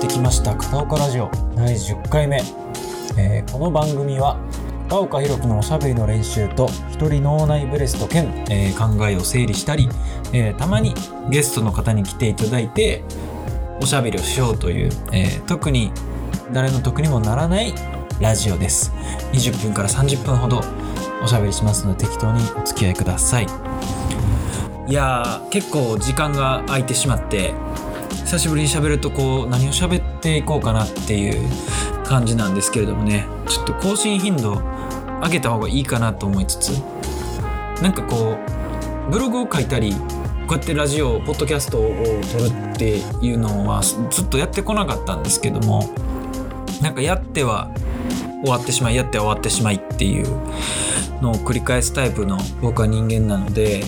してきました片岡ラジオ。第10回目、えーこの番組は片岡弘樹のおしゃべりの練習と一人脳内ブレスト兼、えー考えを整理したり、えーたまにゲストの方に来ていただいておしゃべりをしようという、えー特に誰の得にもならないラジオです。20分から30分ほどおしゃべりしますので適当にお付き合いください。いやー結構時間が空いてしまって久しぶりに喋るとこう何を喋っていこうかなっていう感じなんですけれどもねちょっと更新頻度上げた方がいいかなと思いつつなんかこうブログを書いたりこうやってラジオポッドキャストを撮るっていうのはずっとやってこなかったんですけどもなんかやっては終わってしまいやっては終わってしまいっていうのを繰り返すタイプの僕は人間なので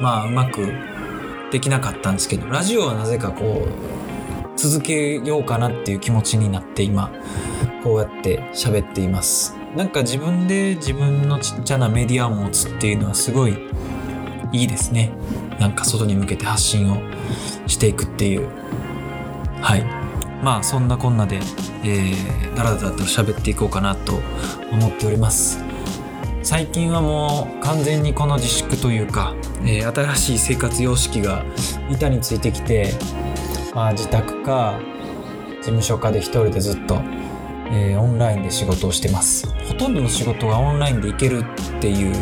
まあうまくできなかったんですけどラジオはなぜかこう続けようかなっていう気持ちになって今こうやって喋っています。なんか自分で自分のちっちゃなメディアを持つっていうのはすごいいいですね。なんか外に向けて発信をしていくっていう。はい。まあそんなこんなで、えー、だらだらと喋っていこうかなと思っております。最近はもう完全にこの自粛というか、えー新しい生活様式が板についてきて、まあ、自宅か事務所かで一人でずっと、えーオンラインで仕事をしてます。ほとんどの仕事がオンラインで行けるっていう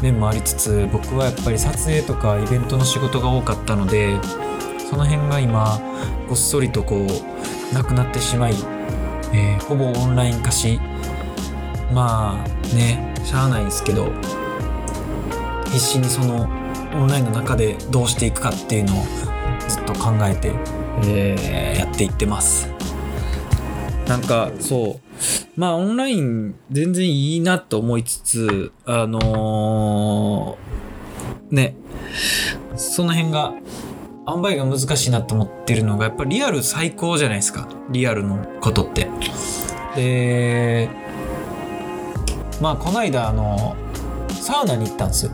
面もありつつ僕はやっぱり撮影とかイベントの仕事が多かったのでその辺が今ごっそりとこうなくなってしまい、えーほぼオンライン化しまあねしゃあないんですけど必死にそのオンラインの中でどうしていくかっていうのをずっと考えて、えー。やっていってます。なんかそう。まあオンライン全然いいなと思いつつあのーね。その辺が塩梅が難しいなと思ってるのがやっぱリアル最高じゃないですか。リアルのことって。でまあこの間あのサウナに行ったんですよ。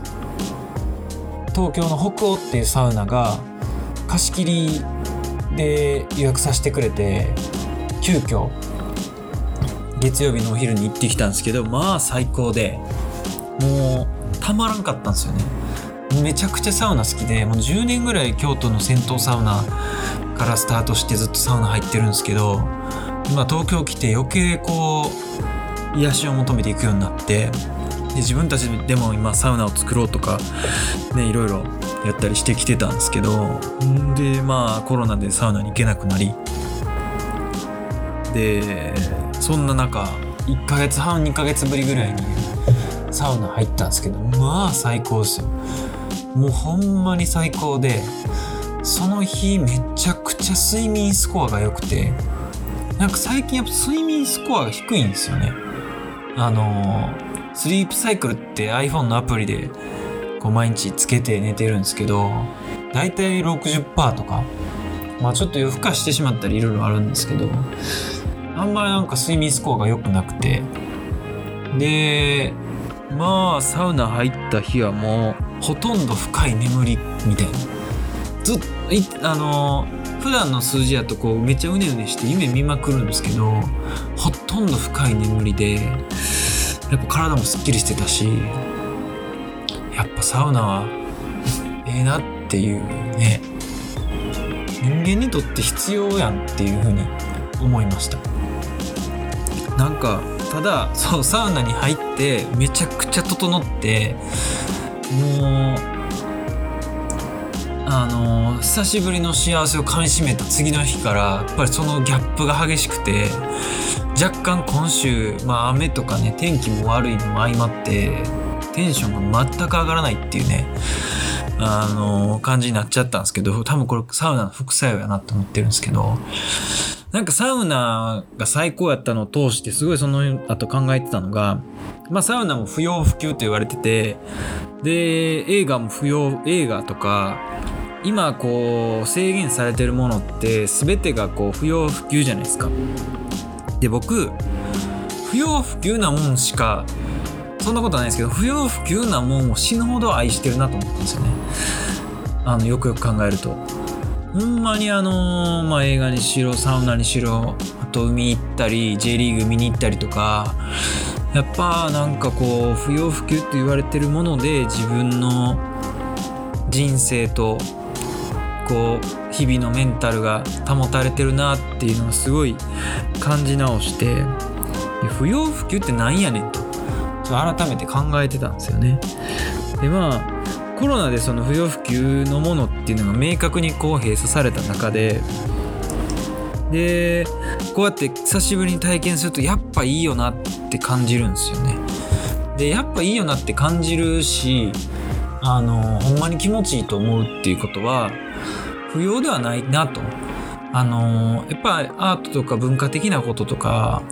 東京の北欧っていうサウナが貸し切りで予約させてくれて急遽月曜日のお昼に行ってきたんですけどまあ最高でもうたまらんかったんですよね。めちゃくちゃサウナ好きでもう10年ぐらい京都の銭湯サウナからスタートしてずっとサウナ入ってるんですけど今東京来て余計こう癒しを求めていくようになってで自分たちでも今サウナを作ろうとかねいろいろやったりしてきてたんですけどでまあコロナでサウナに行けなくなりでそんな中1ヶ月半2ヶ月ぶりぐらいにサウナ入ったんですけどまあ最高ですよ。もうほんまに最高でその日めちゃくちゃ睡眠スコアが良くてなんか最近やっぱ睡眠スコアが低いんですよね。あのスリープサイクルって iPhone のアプリでこう毎日つけて寝てるんですけどだいたい60%とかまあちょっと夜更かしてしまったりいろいろあるんですけどあんまりなんか睡眠スコアが良くなくてでまあサウナ入った日はもうほとんど深い眠りみたいな。ずっとあの普段の数字やとこうめっちゃうねうねして夢見まくるんですけどほとんど深い眠りでやっぱ体もすっきりしてたしやっぱサウナはええなっていうね人間にとって必要やんっていう風に思いました。なんかただそうサウナに入ってめちゃくちゃ整ってもうあの久しぶりの幸せをかみしめた次の日からやっぱりそのギャップが激しくて若干今週、まあ、雨とかね天気も悪いのも相まってテンションが全く上がらないっていうねあの感じになっちゃったんですけど多分これサウナの副作用やなと思ってるんですけどなんかサウナが最高やったのを通してすごいその後考えてたのが、まあサウナも不要不急と言われてて、で、映画も不要、映画とか、今こう制限されてるものって全てがこう不要不急じゃないですか。で、僕、不要不急なもんしか、そんなことないですけど、不要不急なもんを死ぬほど愛してるなと思ったんですよね。あの、よくよく考えると。ほんまにあのまあ映画にしろサウナにしろあと海行ったり J リーグ見に行ったりとかやっぱなんかこう不要不急って言われてるもので自分の人生とこう日々のメンタルが保たれてるなっていうのをすごい感じ直して不要不急ってなんやねんと改めて考えてたんですよね。でまあコロナでその不要不急のものっていうのが明確にこう閉鎖された中ででこうやって久しぶりに体験するとやっぱいいよなって感じるんですよね。でやっぱいいよなって感じるしあのほんまに気持ちいいと思うっていうことは不要ではないなと。あのやっぱアートとか文化的なこととか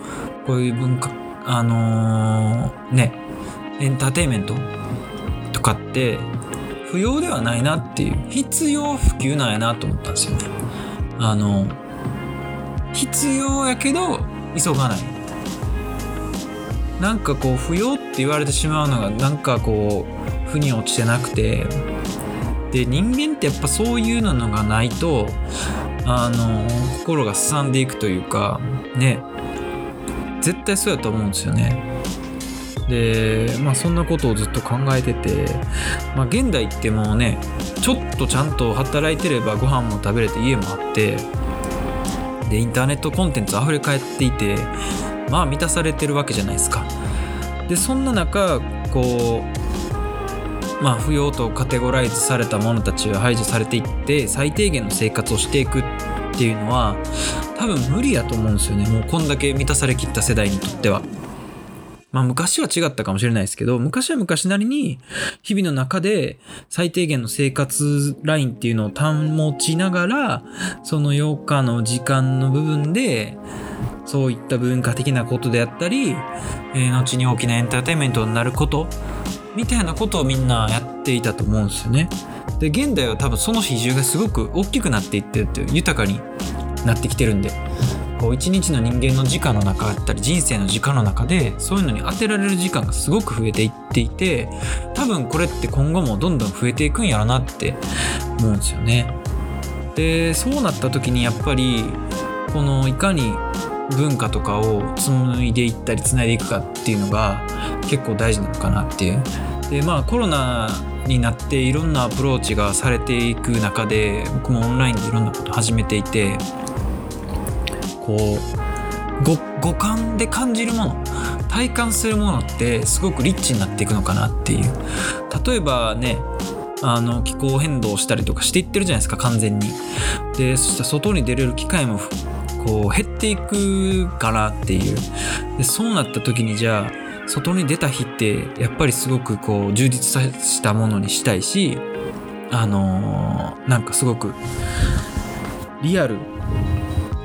こういう文化あのー、ねエンターテインメントとかって不要ではないなっていう必要不急なんやなと思ったんですよね。あの必要やけど急がない。なんかこう不要って言われてしまうのがなんかこう腑に落ちてなくてで人間ってやっぱそういうのがないとあの心がすさんでいくというかね絶対そうやと思うんですよね。でまあそんなことをずっと考えてて、まあ、現代ってもうねちょっとちゃんと働いてればご飯も食べれて家もあってでインターネットコンテンツ溢れ返っていてまあ満たされてるわけじゃないですか。でそんな中こうまあ不要とカテゴライズされた者たちは排除されていって最低限の生活をしていくっていうのは多分無理やと思うんですよねもうこんだけ満たされきった世代にとっては。まあ昔は違ったかもしれないですけど、昔は昔なりに日々の中で最低限の生活ラインっていうのを保ちながら、その8日の時間の部分で、そういった文化的なことであったり、えー、後に大きなエンターテインメントになること、みたいなことをみんなやっていたと思うんですよね。で、現代は多分その比重がすごく大きくなっていってるっていう、豊かになってきてるんで。こう一日の人間の時間の中だったり人生の時間の中でそういうのに当てられる時間がすごく増えていっていて多分これって今後もどんどん増えていくんやろなって思うんですよね。でそうなった時にやっぱりこのいかに文化とかを紡いでいったりつないでいくかっていうのが結構大事なのかなっていう。でまあコロナになっていろんなアプローチがされていく中で僕もオンラインでいろんなこと始めていてこう五感で感じるもの体感するものってすごくリッチになっていくのかなっていう例えばねあの気候変動したりとかしていってるじゃないですか完全にでそしたら外に出れる機会もこう減っていくかなっていう。でそうなった時にじゃあ外に出た日ってやっぱりすごくこう充実したものにしたいしあのー、なんかすごくリアル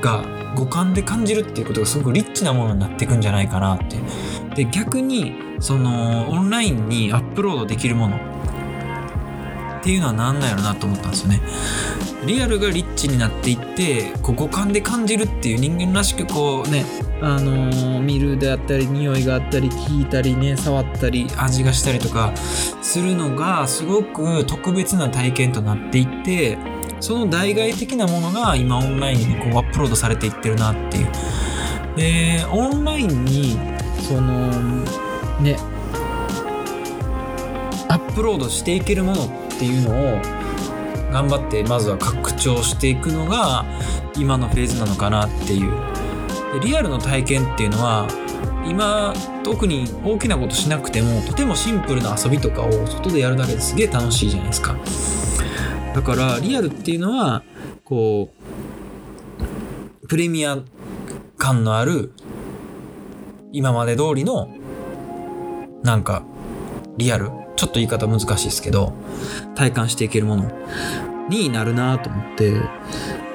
が五感で感じるっていうことがすごくリッチなものになっていくんじゃないかなって。で逆にそのオンラインにアップロードできるものっていうのは何なんやろなと思ったんですよねリアルがリッチになっていってこう五感で感じるっていう人間らしくこうねあのー、見るであったり匂いがあったり聞いたりね触ったり味がしたりとかするのがすごく特別な体験となっていってその代替的なものが今オンラインにこうアップロードされていってるなっていう。で、オンラインに、その、ね、アップロードしていけるものっっていうのを頑張ってまずは拡張していくのが今のフェーズなのかなっていう。でリアルの体験っていうのは今特に大きなことしなくてもとてもシンプルな遊びとかを外でやるだけですげえ楽しいじゃないですか。だからリアルっていうのはこうプレミア感のある今まで通りのなんかリアルちょっと言い方難しいですけど体感していけるものになるなと思って。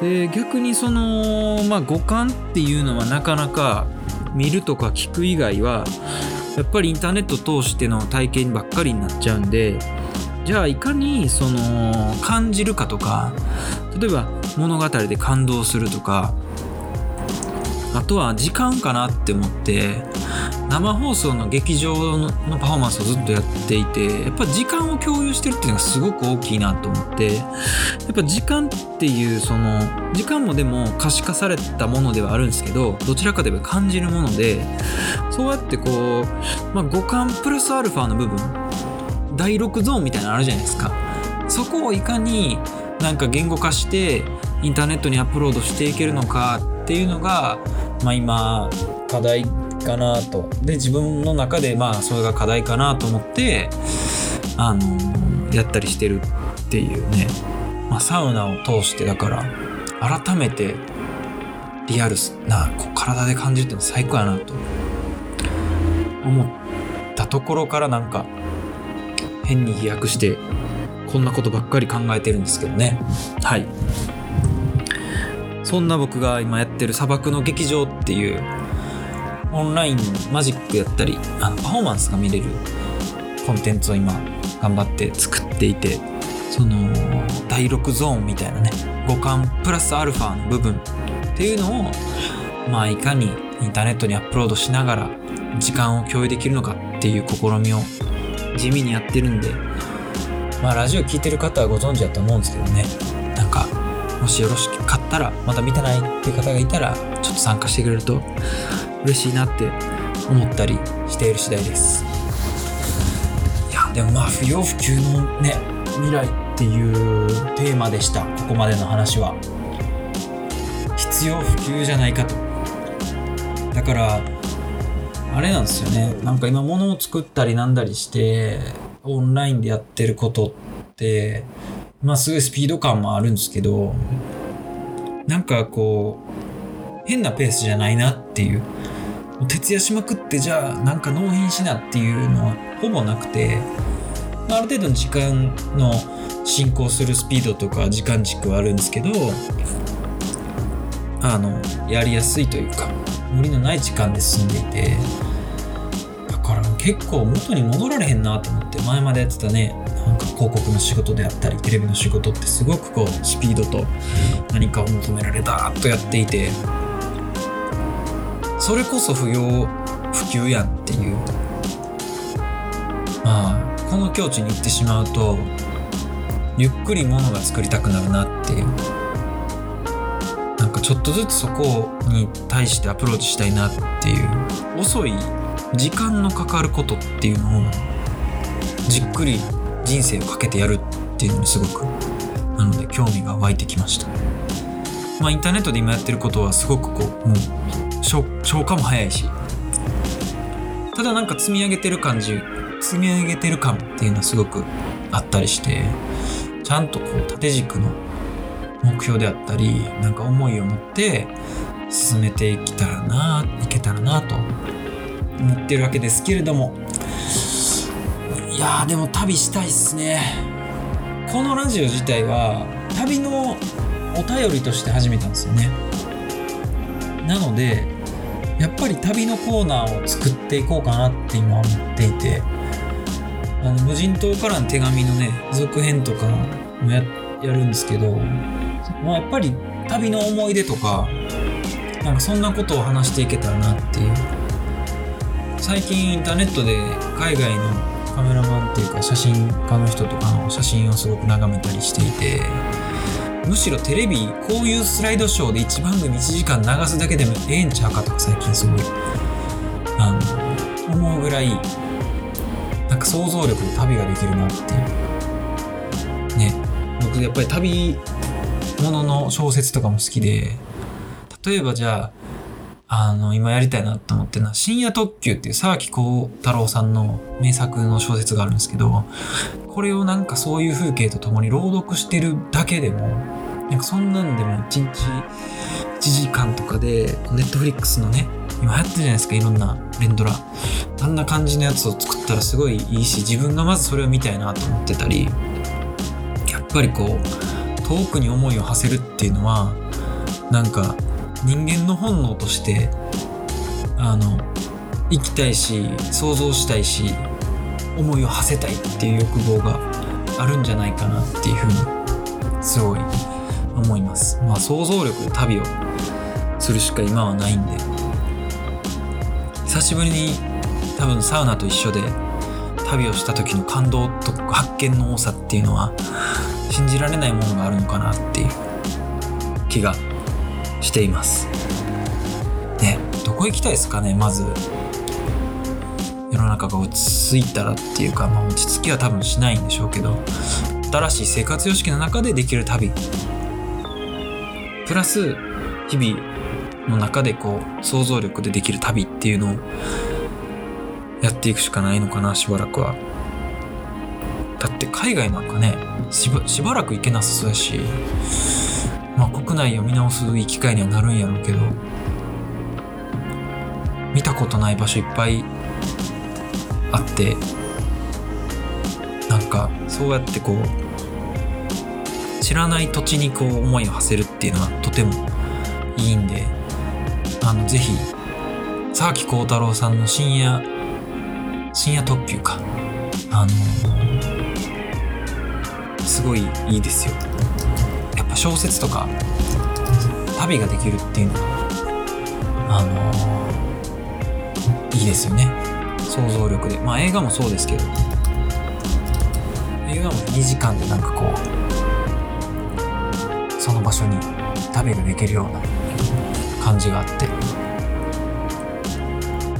で逆にそのまあ五感っていうのはなかなか見るとか聞く以外はやっぱりインターネット通しての体験ばっかりになっちゃうんでじゃあいかにその感じるかとか例えば物語で感動するとかあとは時間かなって思って生放送の劇場のパフォーマンスをずっとやっていてやっぱ時間を共有してるっていうのがすごく大きいなと思ってやっぱ時間っていうその時間もでも可視化されたものではあるんですけどどちらかといえば感じるものでそうやってこう、まあ、五感プラスアルファの部分第6ゾーンみたいなのあるじゃないですか。そこをいかになんか言語化してインターネットにアップロードしていけるのかっていうのが、まあ、今課題かなと。で自分の中でまあそれが課題かなと思ってあのやったりしてるっていうね、まあ、サウナを通してだから改めてリアルなこう体で感じるっての最高やなと。思ったところからなんか変に飛躍してこんなことばっかり考えてるんですけどね。はい。そんな僕が今やってる砂漠の劇場っていうオンラインマジックやったりあのパフォーマンスが見れるコンテンツを今頑張って作っていてその第6ゾーンみたいなね五感プラスアルファの部分っていうのをまあいかにインターネットにアップロードしながら時間を共有できるのかっていう試みを地味にやってるんでまあラジオ聴いてる方はご存知だと思うんですけどね。なんかもしよろしかったらまだ見てないっていう方がいたらちょっと参加してくれると嬉しいなって思ったりしている次第です。いやでもまあ不要不急のね未来っていうテーマでした。ここまでの話は。必要不急じゃないかと。だからあれなんですよね。なんか今物を作ったりなんだりしてオンラインでやってることってまあすごいスピード感もあるんですけどなんかこう変なペースじゃないなっていう。徹夜しまくってじゃあなんか納品しなっていうのはほぼなくて。ある程度の時間の進行するスピードとか時間軸はあるんですけどあのやりやすいというか無理のない時間で進んでいて。結構元に戻られへんなと思って前までやってたねなんか広告の仕事であったりテレビの仕事ってすごくこうスピードと何かを求められたとやっていてそれこそ不要不急やんっていう。まあこの境地に行ってしまうとゆっくりものが作りたくなるなっていう。なんかちょっとずつそこに対してアプローチしたいなっていう。遅い時間のかかることっていうのをじっくり人生をかけてやるっていうのにすごくなので興味が湧いてきました。まあインターネットで今やってることはすごくこうもう消化も早いしただなんか積み上げてる感じ積み上げてる感っていうのはすごくあったりしてちゃんとこう縦軸の目標であったりなんか思いを持って進めていけたらないけたらなと思ってるわけですけれども。いやでも旅したいっすね。このラジオ自体は旅のお便りとして始めたんですよね。なのでやっぱり旅のコーナーを作っていこうかなって今思っていて。あの無人島からの手紙のね続編とかもややるんですけど、まあ、やっぱり旅の思い出とかなんかそんなことを話していけたらなっていう。最近インターネットで海外のカメラマンっていうか写真家の人とかの写真をすごく眺めたりしていてむしろテレビこういうスライドショーで1番組1時間流すだけでもええんちゃうかとか最近すごいあの思うぐらいなんか想像力で旅ができるなって。いうね。僕やっぱり旅ものの小説とかも好きで例えばじゃああの、今やりたいなと思ってるのは、深夜特急っていう沢木幸太郎さんの名作の小説があるんですけど、これをなんかそういう風景とともに朗読してるだけでも、なんかそんなんでも1日1時間とかで、ネットフリックスのね、今流行ってるじゃないですか、いろんな連ドラ。あんな感じのやつを作ったらすごいいいし、自分がまずそれを見たいなと思ってたり、やっぱりこう、遠くに思いを馳せるっていうのは、なんか、人間の本能としてあの生きたいし想像したいし思いを馳せたいっていう欲望があるんじゃないかなっていうふうにすごい思います。まあ想像力で旅をするしか今はないんで久しぶりに多分サウナと一緒で旅をした時の感動と発見の多さっていうのは信じられないものがあるのかなっていう気がしています。ねどこ行きたいですかねまず。世の中が落ち着いたらっていうか、まあ、落ち着きは多分しないんでしょうけど。新しい生活様式の中でできる旅。プラス日々の中でこう想像力でできる旅っていうのをやっていくしかないのかなしばらくは。だって海外なんかねしばらく行けなさそうやし。まあ国内を見直すいい機会にはなるんやろうけど見たことない場所いっぱいあってなんかそうやってこう知らない土地にこう思いを馳せるっていうのはとてもいいんであのぜひ沢木耕太郎さんの深夜深夜特急か。あのすごいいいですよ。小説とか旅ができるっていうのはあのいいですよね。想像力で。まあ映画もそうですけど映画も2時間でなんかこうその場所に旅ができるような感じがあって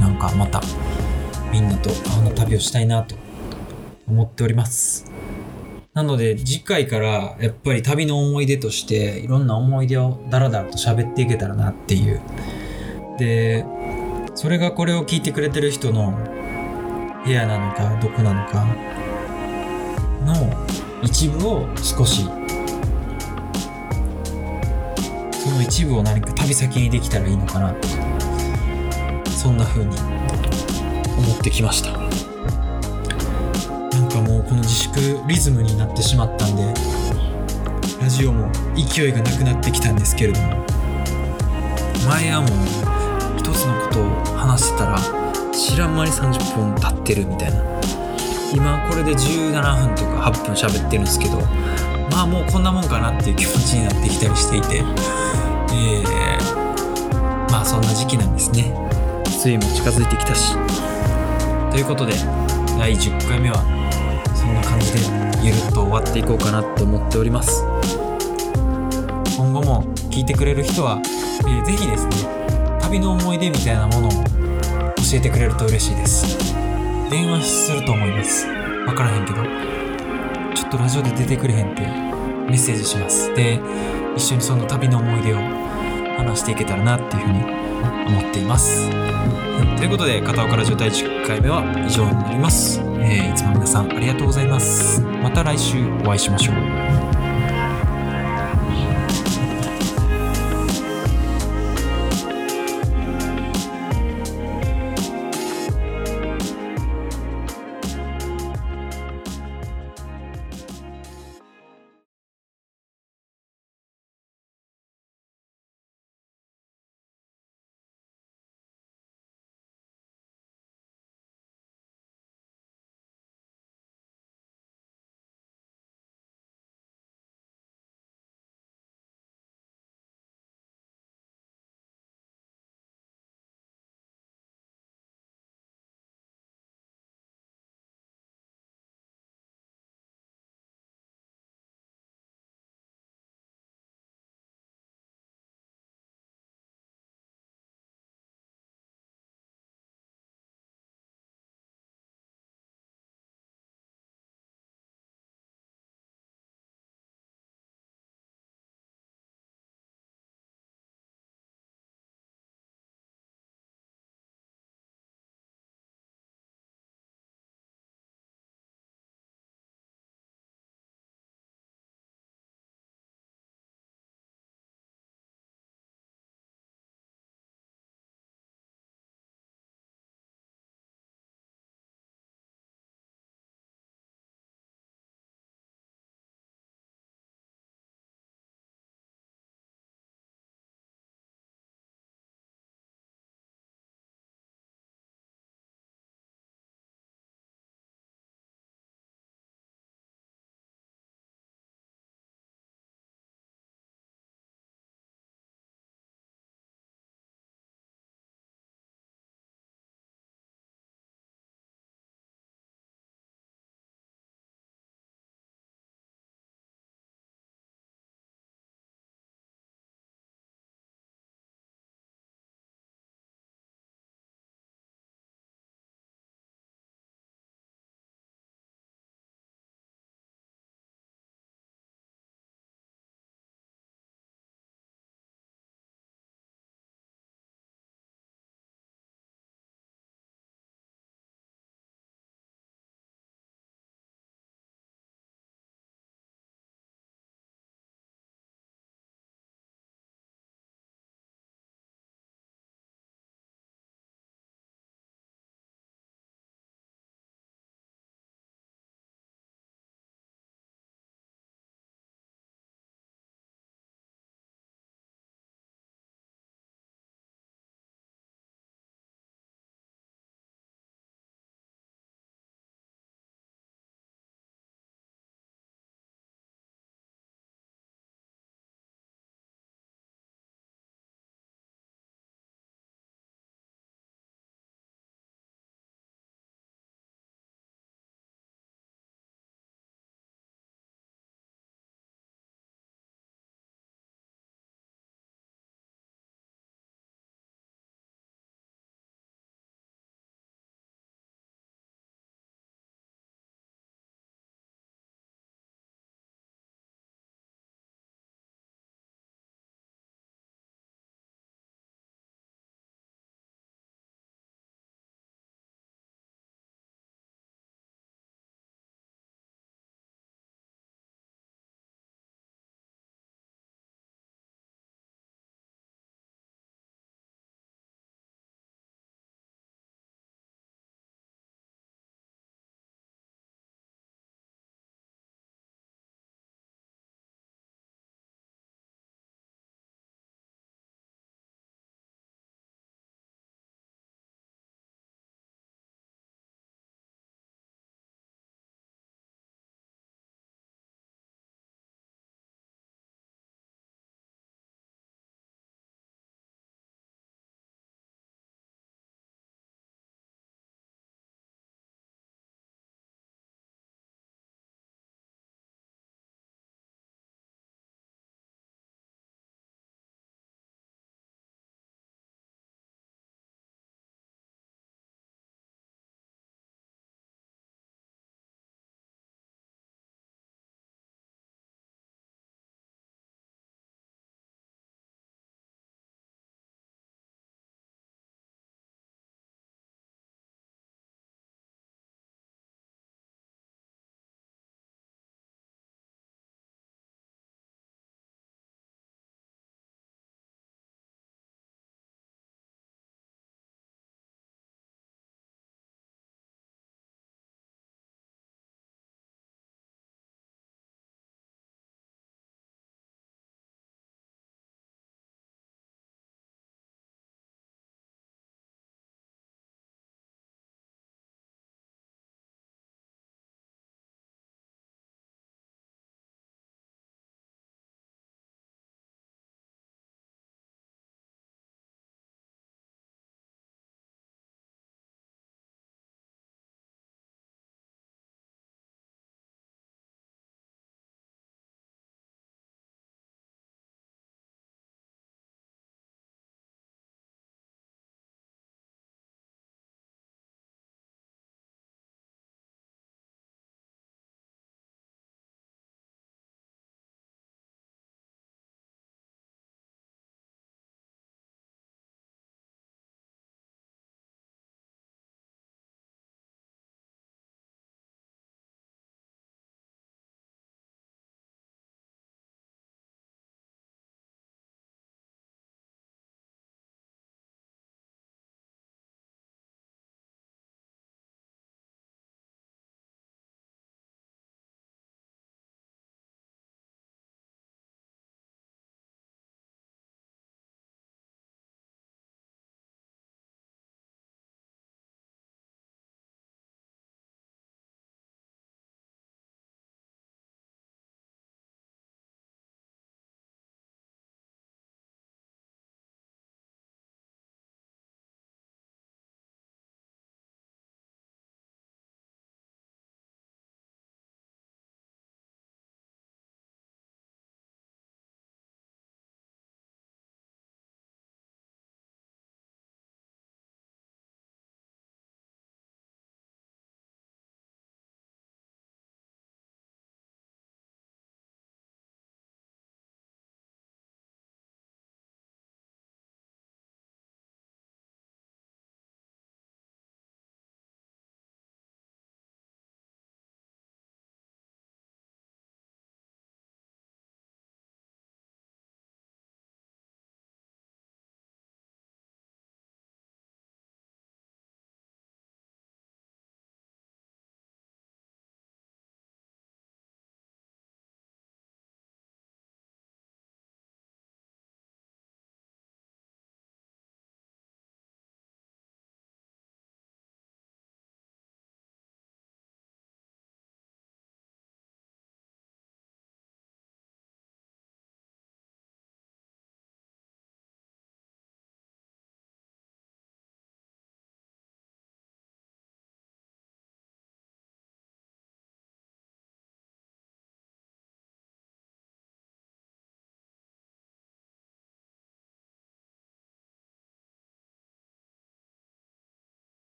なんかまたみんなとあの旅をしたいなと思っております。ので次回からやっぱり旅の思い出としていろんな思い出をダラダラと喋っていけたらなっていう。でそれがこれを聞いてくれてる人の部屋なのかどこなのかの一部を少しその一部を何か旅先にできたらいいのかなそんな風に思ってきました。かもうこの自粛リズムになってしまったんでラジオも勢いがなくなってきたんですけれども前はもう一つのことを話してたら知らん間に30分経ってるみたいな。今これで17分とか8分喋ってるんですけどまあもうこんなもんかなっていう気持ちになってきたりしていてえー、まあそんな時期なんですね。梅雨も近づいてきたし。ということで第10回目はそんな感じでゆるっと終わっていこうかなと思っております。今後も聞いてくれる人は、えー、ぜひですね旅の思い出みたいなものを教えてくれると嬉しいです。電話すると思います。分からへんけど。ちょっとラジオで出てくれへんってメッセージします。で一緒にその旅の思い出を話していけたらなっていうふうに思っています。ということで片岡ラジオ第10回目は以上になります、えー、いつも皆さんありがとうございます。また来週お会いしましょう。